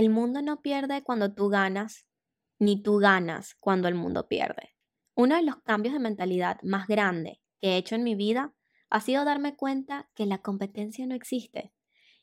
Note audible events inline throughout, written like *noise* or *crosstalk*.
el mundo no pierde cuando tú ganas, ni tú ganas cuando el mundo pierde. Uno de los cambios de mentalidad más grandes que he hecho en mi vida ha sido darme cuenta que la competencia no existe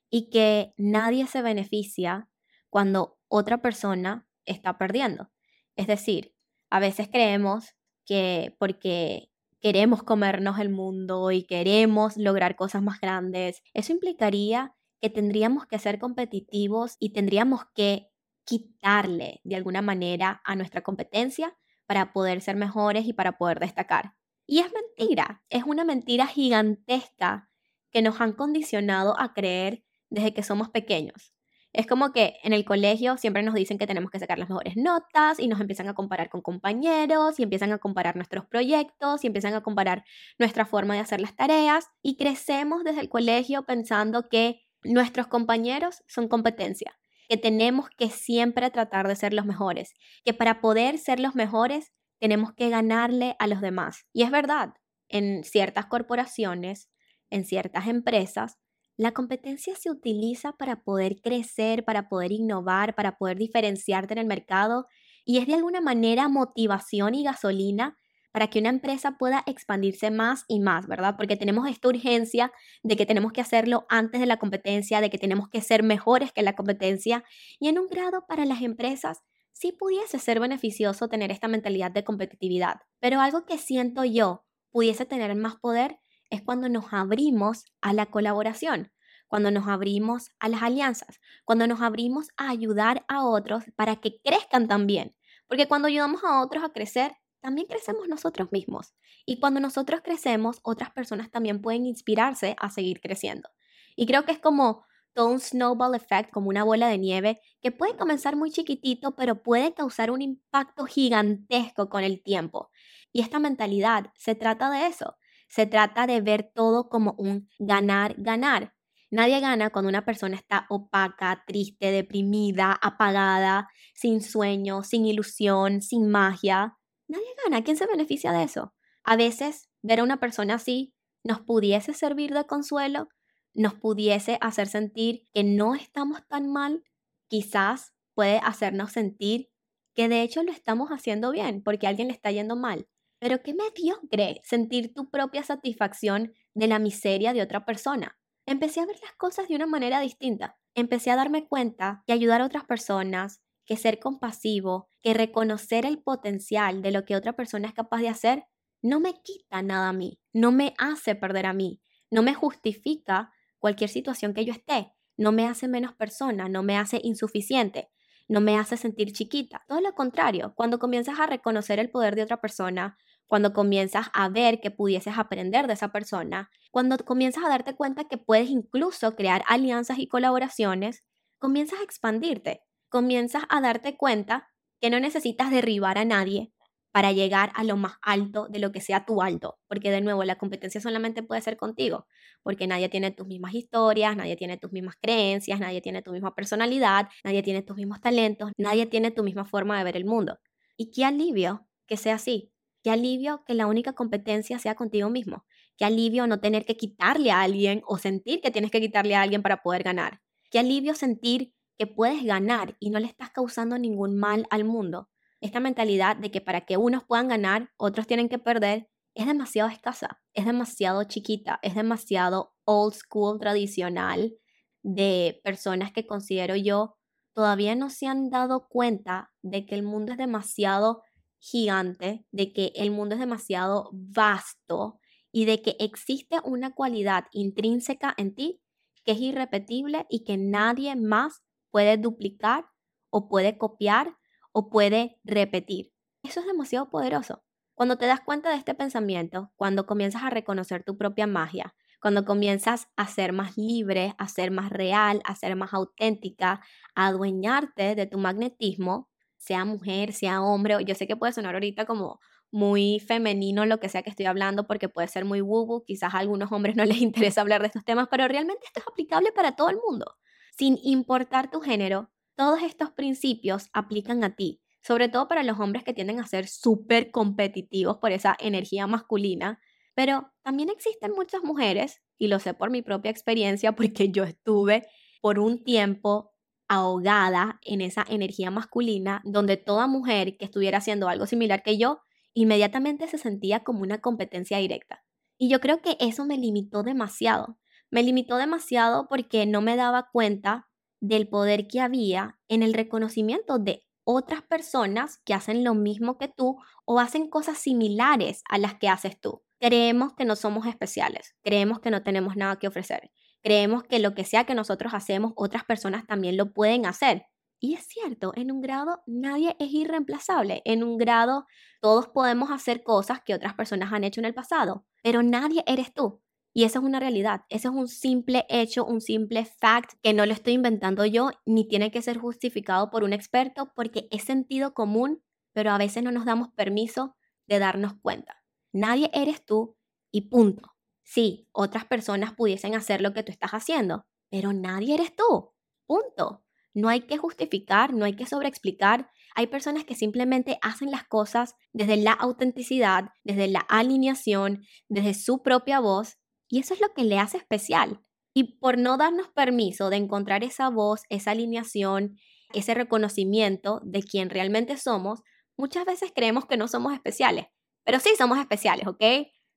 y que nadie se beneficia cuando otra persona está perdiendo. Es decir, a veces creemos que porque queremos comernos el mundo y queremos lograr cosas más grandes, eso implicaría que tendríamos que ser competitivos y tendríamos que quitarle de alguna manera a nuestra competencia para poder ser mejores y para poder destacar. Y es mentira, es una mentira gigantesca que nos han condicionado a creer desde que somos pequeños. Es como que en el colegio siempre nos dicen que tenemos que sacar las mejores notas y nos empiezan a comparar con compañeros y empiezan a comparar nuestros proyectos y empiezan a comparar nuestra forma de hacer las tareas y crecemos desde el colegio pensando que nuestros compañeros son competencia, que tenemos que siempre tratar de ser los mejores, que para poder ser los mejores tenemos que ganarle a los demás. Y es verdad, en ciertas corporaciones, en ciertas empresas, la competencia se utiliza para poder crecer, para poder innovar, para poder diferenciarte en el mercado y es de alguna manera motivación y gasolina para que una empresa pueda expandirse más y más, ¿verdad? Porque tenemos esta urgencia de que tenemos que hacerlo antes de la competencia, de que tenemos que ser mejores que la competencia y en un grado para las empresas sí pudiese ser beneficioso tener esta mentalidad de competitividad, pero algo que siento yo pudiese tener más poder es cuando nos abrimos a la colaboración, cuando nos abrimos a las alianzas, cuando nos abrimos a ayudar a otros para que crezcan también. Porque cuando ayudamos a otros a crecer, también crecemos nosotros mismos. Y cuando nosotros crecemos, otras personas también pueden inspirarse a seguir creciendo. Y creo que es como todo un snowball effect, como una bola de nieve, que puede comenzar muy chiquitito, pero puede causar un impacto gigantesco con el tiempo. Y esta mentalidad se trata de eso, se trata de ver todo como un ganar, ganar. Nadie gana cuando una persona está opaca, triste, deprimida, apagada, sin sueño, sin ilusión, sin magia. Nadie gana. ¿Quién se beneficia de eso? A veces ver a una persona así nos pudiese servir de consuelo, nos pudiese hacer sentir que no estamos tan mal, quizás puede hacernos sentir que de hecho lo estamos haciendo bien porque a alguien le está yendo mal. Pero qué mediocre sentir tu propia satisfacción de la miseria de otra persona. Empecé a ver las cosas de una manera distinta. Empecé a darme cuenta que ayudar a otras personas, que ser compasivo, que reconocer el potencial de lo que otra persona es capaz de hacer, no me quita nada a mí, no me hace perder a mí, no me justifica cualquier situación que yo esté, no me hace menos persona, no me hace insuficiente, no me hace sentir chiquita. Todo lo contrario, cuando comienzas a reconocer el poder de otra persona, cuando comienzas a ver que pudieses aprender de esa persona, cuando comienzas a darte cuenta que puedes incluso crear alianzas y colaboraciones, comienzas a expandirte, comienzas a darte cuenta que no necesitas derribar a nadie para llegar a lo más alto de lo que sea tu alto, porque de nuevo la competencia solamente puede ser contigo, porque nadie tiene tus mismas historias, nadie tiene tus mismas creencias, nadie tiene tu misma personalidad, nadie tiene tus mismos talentos, nadie tiene tu misma forma de ver el mundo. Y qué alivio que sea así, Qué alivio que la única competencia sea contigo mismo. Qué alivio no tener que quitarle a alguien o sentir que tienes que quitarle a alguien para poder ganar. Qué alivio sentir que puedes ganar y no le estás causando ningún mal al mundo. Esta mentalidad de que para que unos puedan ganar, otros tienen que perder, es demasiado escasa, es demasiado chiquita, es demasiado old school tradicional de personas que considero yo todavía no se han dado cuenta de que el mundo es demasiado gigante, de que el mundo es demasiado vasto y de que existe una cualidad intrínseca en ti que es irrepetible y que nadie más puede duplicar o puede copiar o puede repetir. Eso es demasiado poderoso. Cuando te das cuenta de este pensamiento, cuando comienzas a reconocer tu propia magia, cuando comienzas a ser más libre, a ser más real, a ser más auténtica, a adueñarte de tu magnetismo, sea mujer, sea hombre, yo sé que puede sonar ahorita como muy femenino lo que sea que estoy hablando porque puede ser muy woo quizás a algunos hombres no les *laughs* interesa hablar de estos temas, pero realmente esto es aplicable para todo el mundo. Sin importar tu género, todos estos principios aplican a ti, sobre todo para los hombres que tienden a ser súper competitivos por esa energía masculina, pero también existen muchas mujeres, y lo sé por mi propia experiencia *laughs* porque yo estuve por un tiempo ahogada en esa energía masculina, donde toda mujer que estuviera haciendo algo similar que yo, inmediatamente se sentía como una competencia directa. Y yo creo que eso me limitó demasiado. Me limitó demasiado porque no me daba cuenta del poder que había en el reconocimiento de otras personas que hacen lo mismo que tú o hacen cosas similares a las que haces tú. Creemos que no somos especiales, creemos que no tenemos nada que ofrecer, creemos que lo que sea que nosotros hacemos, otras personas también lo pueden hacer. Y es cierto, en un grado nadie es irreemplazable. En un grado todos podemos hacer cosas que otras personas han hecho en el pasado, pero nadie eres tú. Y eso es una realidad, eso es un simple hecho, un simple fact que no lo estoy inventando yo, ni tiene que ser justificado por un experto, porque es sentido común, pero a veces no nos damos permiso de darnos cuenta. Nadie eres tú y punto. Sí, otras personas pudiesen hacer lo que tú estás haciendo, pero nadie eres tú. Punto. No hay que justificar, no hay que sobreexplicar. Hay personas que simplemente hacen las cosas desde la autenticidad, desde la alineación, desde su propia voz, y eso es lo que le hace especial. Y por no darnos permiso de encontrar esa voz, esa alineación, ese reconocimiento de quien realmente somos, muchas veces creemos que no somos especiales. Pero sí somos especiales, ¿ok?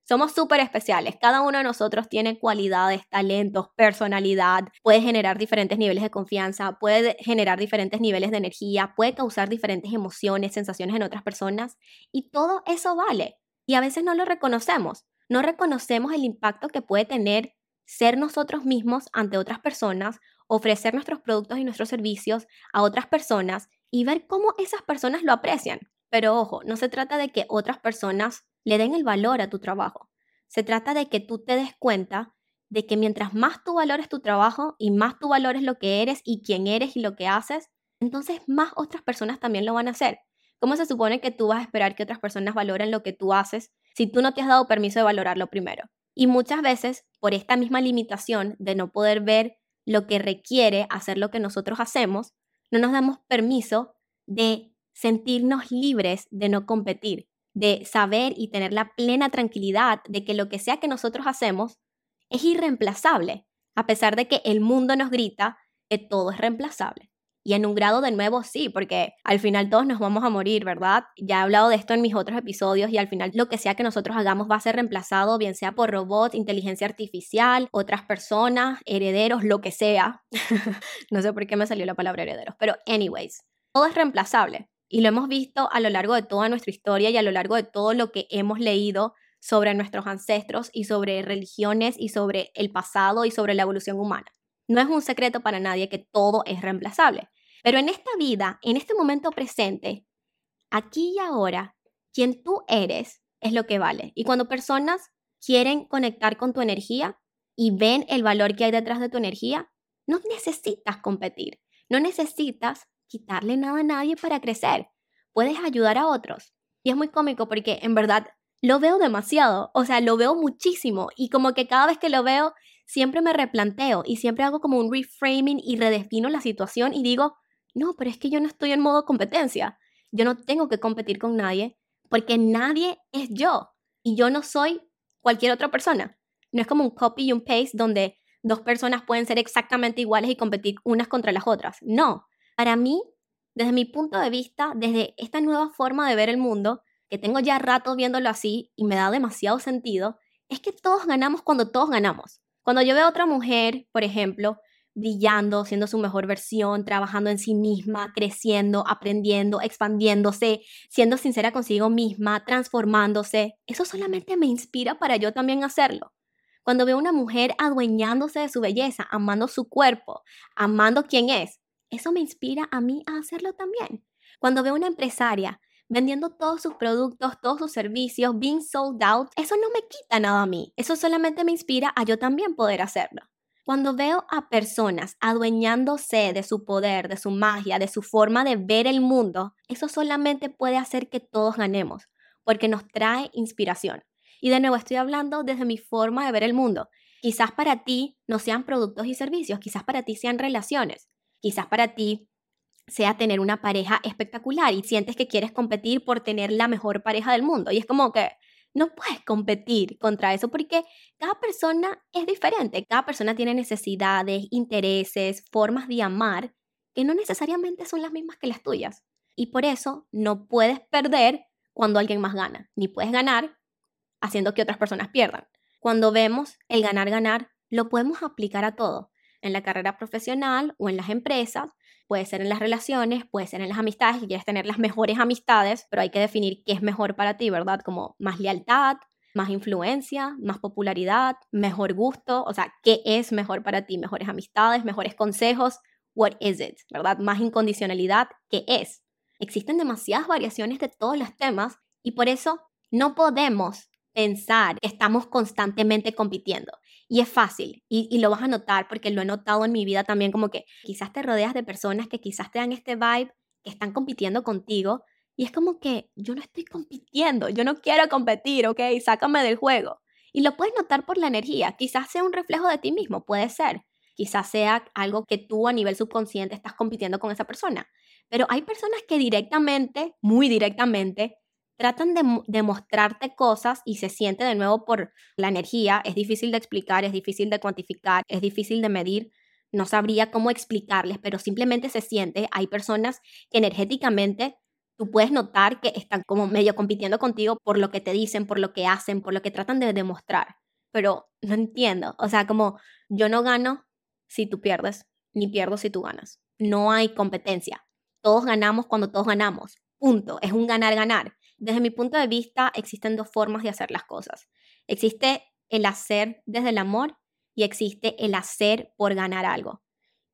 Somos súper especiales. Cada uno de nosotros tiene cualidades, talentos, personalidad, puede generar diferentes niveles de confianza, puede generar diferentes niveles de energía, puede causar diferentes emociones, sensaciones en otras personas y todo eso vale. Y a veces no lo reconocemos. No reconocemos el impacto que puede tener ser nosotros mismos ante otras personas, ofrecer nuestros productos y nuestros servicios a otras personas y ver cómo esas personas lo aprecian. Pero ojo, no se trata de que otras personas le den el valor a tu trabajo. Se trata de que tú te des cuenta de que mientras más tú valores tu trabajo y más tú valores lo que eres y quién eres y lo que haces, entonces más otras personas también lo van a hacer. ¿Cómo se supone que tú vas a esperar que otras personas valoren lo que tú haces si tú no te has dado permiso de valorarlo primero? Y muchas veces, por esta misma limitación de no poder ver lo que requiere hacer lo que nosotros hacemos, no nos damos permiso de sentirnos libres de no competir, de saber y tener la plena tranquilidad de que lo que sea que nosotros hacemos es irreemplazable, a pesar de que el mundo nos grita que todo es reemplazable. Y en un grado de nuevo sí, porque al final todos nos vamos a morir, ¿verdad? Ya he hablado de esto en mis otros episodios y al final lo que sea que nosotros hagamos va a ser reemplazado, bien sea por robots, inteligencia artificial, otras personas, herederos, lo que sea. *laughs* no sé por qué me salió la palabra herederos, pero anyways, todo es reemplazable. Y lo hemos visto a lo largo de toda nuestra historia y a lo largo de todo lo que hemos leído sobre nuestros ancestros y sobre religiones y sobre el pasado y sobre la evolución humana. No es un secreto para nadie que todo es reemplazable. Pero en esta vida, en este momento presente, aquí y ahora, quien tú eres es lo que vale. Y cuando personas quieren conectar con tu energía y ven el valor que hay detrás de tu energía, no necesitas competir, no necesitas quitarle nada a nadie para crecer. Puedes ayudar a otros. Y es muy cómico porque en verdad lo veo demasiado, o sea, lo veo muchísimo y como que cada vez que lo veo siempre me replanteo y siempre hago como un reframing y redefino la situación y digo, no, pero es que yo no estoy en modo competencia. Yo no tengo que competir con nadie porque nadie es yo y yo no soy cualquier otra persona. No es como un copy y un paste donde dos personas pueden ser exactamente iguales y competir unas contra las otras. No, para mí, desde mi punto de vista, desde esta nueva forma de ver el mundo, que tengo ya rato viéndolo así y me da demasiado sentido, es que todos ganamos cuando todos ganamos. Cuando yo veo a otra mujer, por ejemplo, brillando, siendo su mejor versión, trabajando en sí misma, creciendo, aprendiendo, expandiéndose, siendo sincera consigo misma, transformándose, eso solamente me inspira para yo también hacerlo. Cuando veo a una mujer adueñándose de su belleza, amando su cuerpo, amando quién es, eso me inspira a mí a hacerlo también. Cuando veo una empresaria vendiendo todos sus productos, todos sus servicios, being sold out, eso no me quita nada a mí. Eso solamente me inspira a yo también poder hacerlo. Cuando veo a personas adueñándose de su poder, de su magia, de su forma de ver el mundo, eso solamente puede hacer que todos ganemos, porque nos trae inspiración. Y de nuevo estoy hablando desde mi forma de ver el mundo. Quizás para ti no sean productos y servicios, quizás para ti sean relaciones, Quizás para ti sea tener una pareja espectacular y sientes que quieres competir por tener la mejor pareja del mundo. Y es como que no puedes competir contra eso porque cada persona es diferente, cada persona tiene necesidades, intereses, formas de amar que no necesariamente son las mismas que las tuyas. Y por eso no puedes perder cuando alguien más gana, ni puedes ganar haciendo que otras personas pierdan. Cuando vemos el ganar-ganar, lo podemos aplicar a todo, en la carrera profesional o en las empresas, puede ser en las relaciones, puede ser en las amistades, si quieres tener las mejores amistades, pero hay que definir qué es mejor para ti, ¿verdad? Como más lealtad, más influencia, más popularidad, mejor gusto, o sea, ¿qué es mejor para ti? Mejores amistades, mejores consejos, what is it, ¿verdad? Más incondicionalidad, ¿qué es? Existen demasiadas variaciones de todos los temas y por eso no podemos pensar que estamos constantemente compitiendo. Y es fácil, y, lo vas a notar porque lo he notado en mi vida también, como que quizás te rodeas de personas que quizás te dan este vibe, que están compitiendo contigo, y es como que yo no estoy compitiendo, yo no quiero competir, ¿ok? Sácame del juego. Y lo puedes notar por la energía, quizás sea un reflejo de ti mismo, puede ser. Quizás sea algo que tú a nivel subconsciente estás compitiendo con esa persona. Pero hay personas que directamente, muy directamente, tratan de, mostrarte cosas y se siente de nuevo por la energía. Es difícil de explicar, es difícil de cuantificar, es difícil de medir. No sabría cómo explicarles, pero simplemente se siente. Hay personas que energéticamente tú puedes notar que están como medio compitiendo contigo por lo que te dicen, por lo que hacen, por lo que tratan de demostrar. Pero no entiendo. O sea, como yo no gano si tú pierdes, ni pierdo si tú ganas. No hay competencia. Todos ganamos cuando todos ganamos. Punto. Es un ganar-ganar. Desde mi punto de vista, existen dos formas de hacer las cosas. Existe el hacer desde el amor y existe el hacer por ganar algo.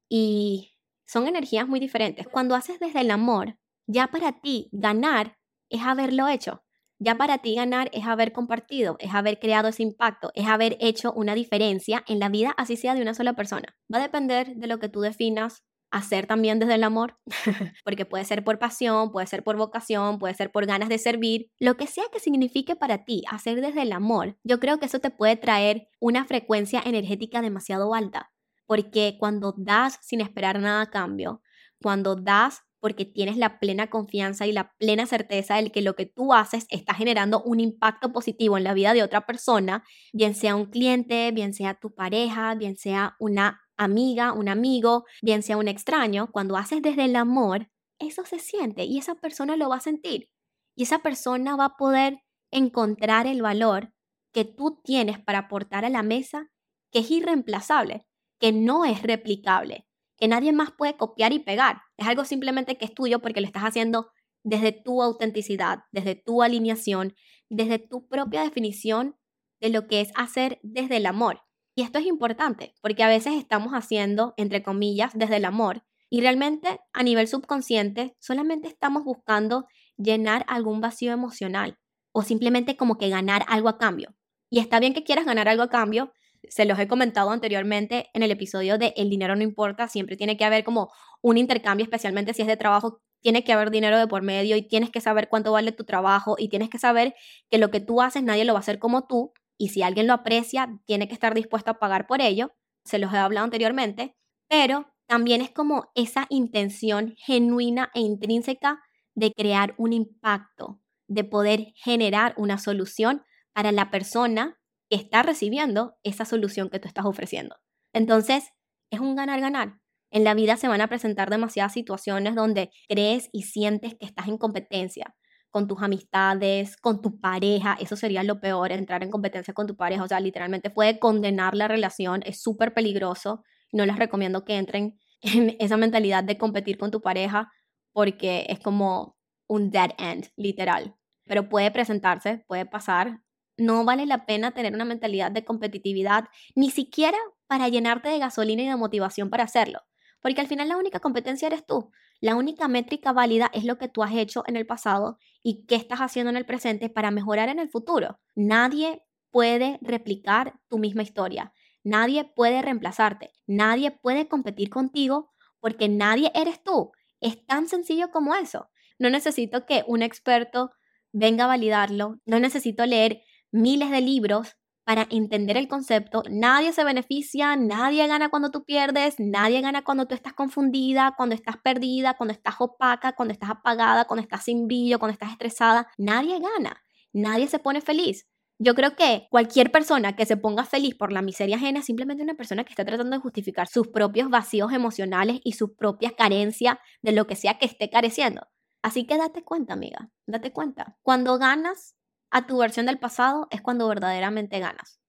Y son energías muy diferentes. Cuando haces desde el amor, ya para ti ganar es haberlo hecho. Ya para ti ganar es haber compartido, es haber creado ese impacto, es haber hecho una diferencia en la vida, así sea de una sola persona. Va a depender de lo que tú definas hacer también desde el amor, *laughs* porque puede ser por pasión, puede ser por vocación, puede ser por ganas de servir, lo que sea que signifique para ti hacer desde el amor, yo creo que eso te puede traer una frecuencia energética demasiado alta, porque cuando das sin esperar nada a cambio, cuando das porque tienes la plena confianza y la plena certeza de que lo que tú haces está generando un impacto positivo en la vida de otra persona, bien sea un cliente, bien sea tu pareja, bien sea una amiga, un amigo, bien sea un extraño, cuando haces desde el amor, eso se siente y esa persona lo va a sentir. Y esa persona va a poder encontrar el valor que tú tienes para aportar a la mesa, que es irreemplazable, que no es replicable, que nadie más puede copiar y pegar. Es algo simplemente que es tuyo porque lo estás haciendo desde tu autenticidad, desde tu alineación, desde tu propia definición de lo que es hacer desde el amor. Y esto es importante porque a veces estamos haciendo, entre comillas, desde el amor y realmente a nivel subconsciente solamente estamos buscando llenar algún vacío emocional o simplemente como que ganar algo a cambio. Y está bien que quieras ganar algo a cambio, se los he comentado anteriormente en el episodio de El dinero no importa, siempre tiene que haber como un intercambio, especialmente si es de trabajo, tiene que haber dinero de por medio y tienes que saber cuánto vale tu trabajo y tienes que saber que lo que tú haces nadie lo va a hacer como tú y si alguien lo aprecia, tiene que estar dispuesto a pagar por ello, se los he hablado anteriormente, pero también es como esa intención genuina e intrínseca de crear un impacto, de poder generar una solución para la persona que está recibiendo esa solución que tú estás ofreciendo. Entonces, es un ganar-ganar. En la vida se van a presentar demasiadas situaciones donde crees y sientes que estás en competencia, con tus amistades, con tu pareja, eso sería lo peor, entrar en competencia con tu pareja, o sea, literalmente puede condenar la relación, es súper peligroso, no les recomiendo que entren *laughs* en esa mentalidad de competir con tu pareja porque es como un dead end, literal, pero puede presentarse, puede pasar, no vale la pena tener una mentalidad de competitividad, ni siquiera para llenarte de gasolina y de motivación para hacerlo, porque al final la única competencia eres tú. La única métrica válida es lo que tú has hecho en el pasado y qué estás haciendo en el presente para mejorar en el futuro. Nadie puede replicar tu misma historia. Nadie puede reemplazarte. Nadie puede competir contigo porque nadie eres tú. Es tan sencillo como eso. No necesito que un experto venga a validarlo. No necesito leer miles de libros para entender el concepto. Nadie se beneficia, nadie gana cuando tú pierdes, nadie gana cuando tú estás confundida, cuando estás perdida, cuando estás opaca, cuando estás apagada, cuando estás sin brillo, cuando estás estresada. Nadie gana, nadie se pone feliz. Yo creo que cualquier persona que se ponga feliz por la miseria ajena es simplemente una persona que está tratando de justificar sus propios vacíos emocionales y sus propias carencias de lo que sea que esté careciendo. Así que date cuenta, amiga, date cuenta. Cuando ganas a tu versión del pasado es cuando verdaderamente ganas.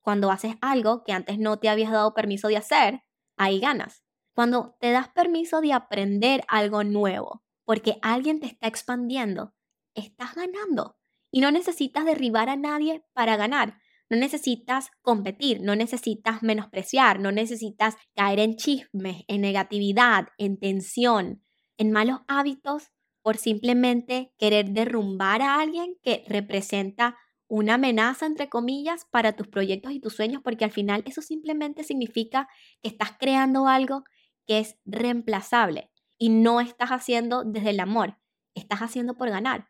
Cuando haces algo que antes no te habías dado permiso de hacer, ahí ganas. Cuando te das permiso de aprender algo nuevo, porque alguien te está expandiendo, estás ganando. Y no necesitas derribar a nadie para ganar. No necesitas competir, no necesitas menospreciar, no necesitas caer en chismes, en negatividad, en tensión, en malos hábitos por simplemente querer derrumbar a alguien que representa una amenaza, entre comillas, para tus proyectos y tus sueños, porque al final eso simplemente significa que estás creando algo que es reemplazable y no estás haciendo desde el amor, estás haciendo por ganar.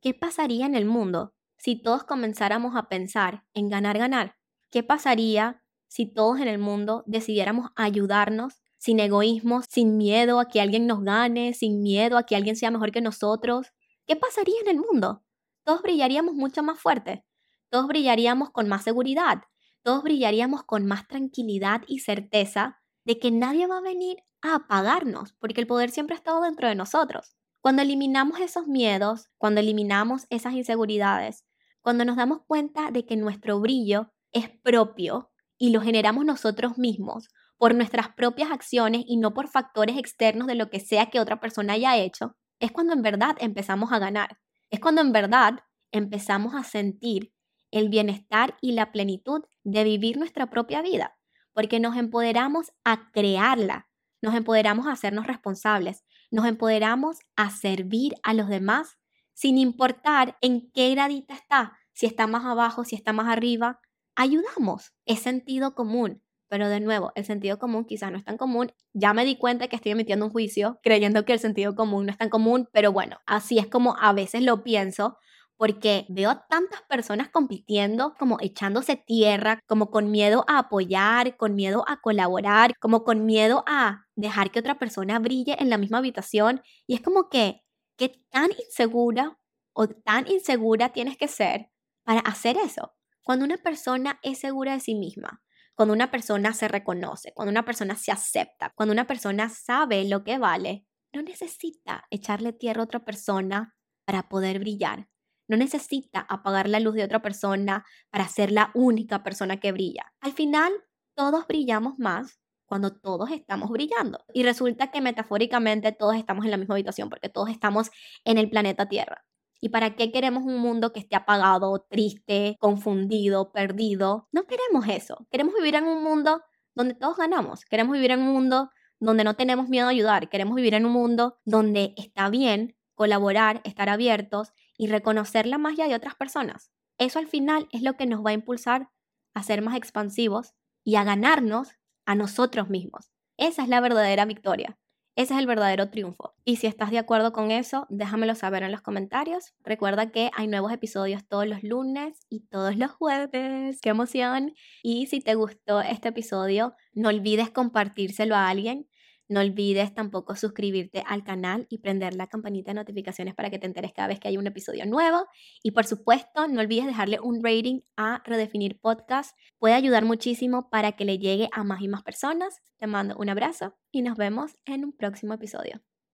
¿Qué pasaría en el mundo si todos comenzáramos a pensar en ganar, ganar? ¿Qué pasaría si todos en el mundo decidiéramos ayudarnos sin egoísmo, sin miedo a que alguien nos gane, sin miedo a que alguien sea mejor que nosotros? ¿Qué pasaría en el mundo? Todos brillaríamos mucho más fuerte, todos brillaríamos con más seguridad, todos brillaríamos con más tranquilidad y certeza de que nadie va a venir a apagarnos, porque el poder siempre ha estado dentro de nosotros. Cuando eliminamos esos miedos, cuando eliminamos esas inseguridades, cuando nos damos cuenta de que nuestro brillo es propio y lo generamos nosotros mismos por nuestras propias acciones y no por factores externos de lo que sea que otra persona haya hecho, es cuando en verdad empezamos a ganar. Es cuando en verdad empezamos a sentir el bienestar y la plenitud de vivir nuestra propia vida, porque nos empoderamos a crearla, nos empoderamos a hacernos responsables, nos empoderamos a servir a los demás sin importar en qué gradita está, si está más abajo, si está más arriba, ayudamos. Es sentido común. Pero de nuevo, el sentido común quizás no es tan común. Ya me di cuenta que estoy emitiendo un juicio creyendo que el sentido común no es tan común, pero bueno, así es como a veces lo pienso porque veo tantas personas compitiendo, como echándose tierra, como con miedo a apoyar, con miedo a colaborar, como con miedo a dejar que otra persona brille en la misma habitación. Y es como que, ¿qué tan insegura o tan insegura tienes que ser para hacer eso? Cuando una persona es segura de sí misma, cuando una persona se reconoce, cuando una persona se acepta, cuando una persona sabe lo que vale, no necesita echarle tierra a otra persona para poder brillar. No necesita apagar la luz de otra persona para ser la única persona que brilla. Al final, todos brillamos más cuando todos estamos brillando. Y resulta que metafóricamente todos estamos en la misma habitación porque todos estamos en el planeta Tierra. ¿Y para qué queremos un mundo que esté apagado, triste, confundido, perdido? No queremos eso. Queremos vivir en un mundo donde todos ganamos. Queremos vivir en un mundo donde no tenemos miedo a ayudar. Queremos vivir en un mundo donde está bien colaborar, estar abiertos y reconocer la magia de otras personas. Eso al final es lo que nos va a impulsar a ser más expansivos y a ganarnos a nosotros mismos. Esa es la verdadera victoria. Ese es el verdadero triunfo. Y si estás de acuerdo con eso, déjamelo saber en los comentarios. Recuerda que hay nuevos episodios todos los lunes y todos los jueves. ¡Qué emoción! Y si te gustó este episodio, no olvides compartírselo a alguien. No olvides tampoco suscribirte al canal y prender la campanita de notificaciones para que te enteres cada vez que hay un episodio nuevo. Y por supuesto, no olvides dejarle un rating a Redefinir Podcast. Puede ayudar muchísimo para que le llegue a más y más personas. Te mando un abrazo y nos vemos en un próximo episodio.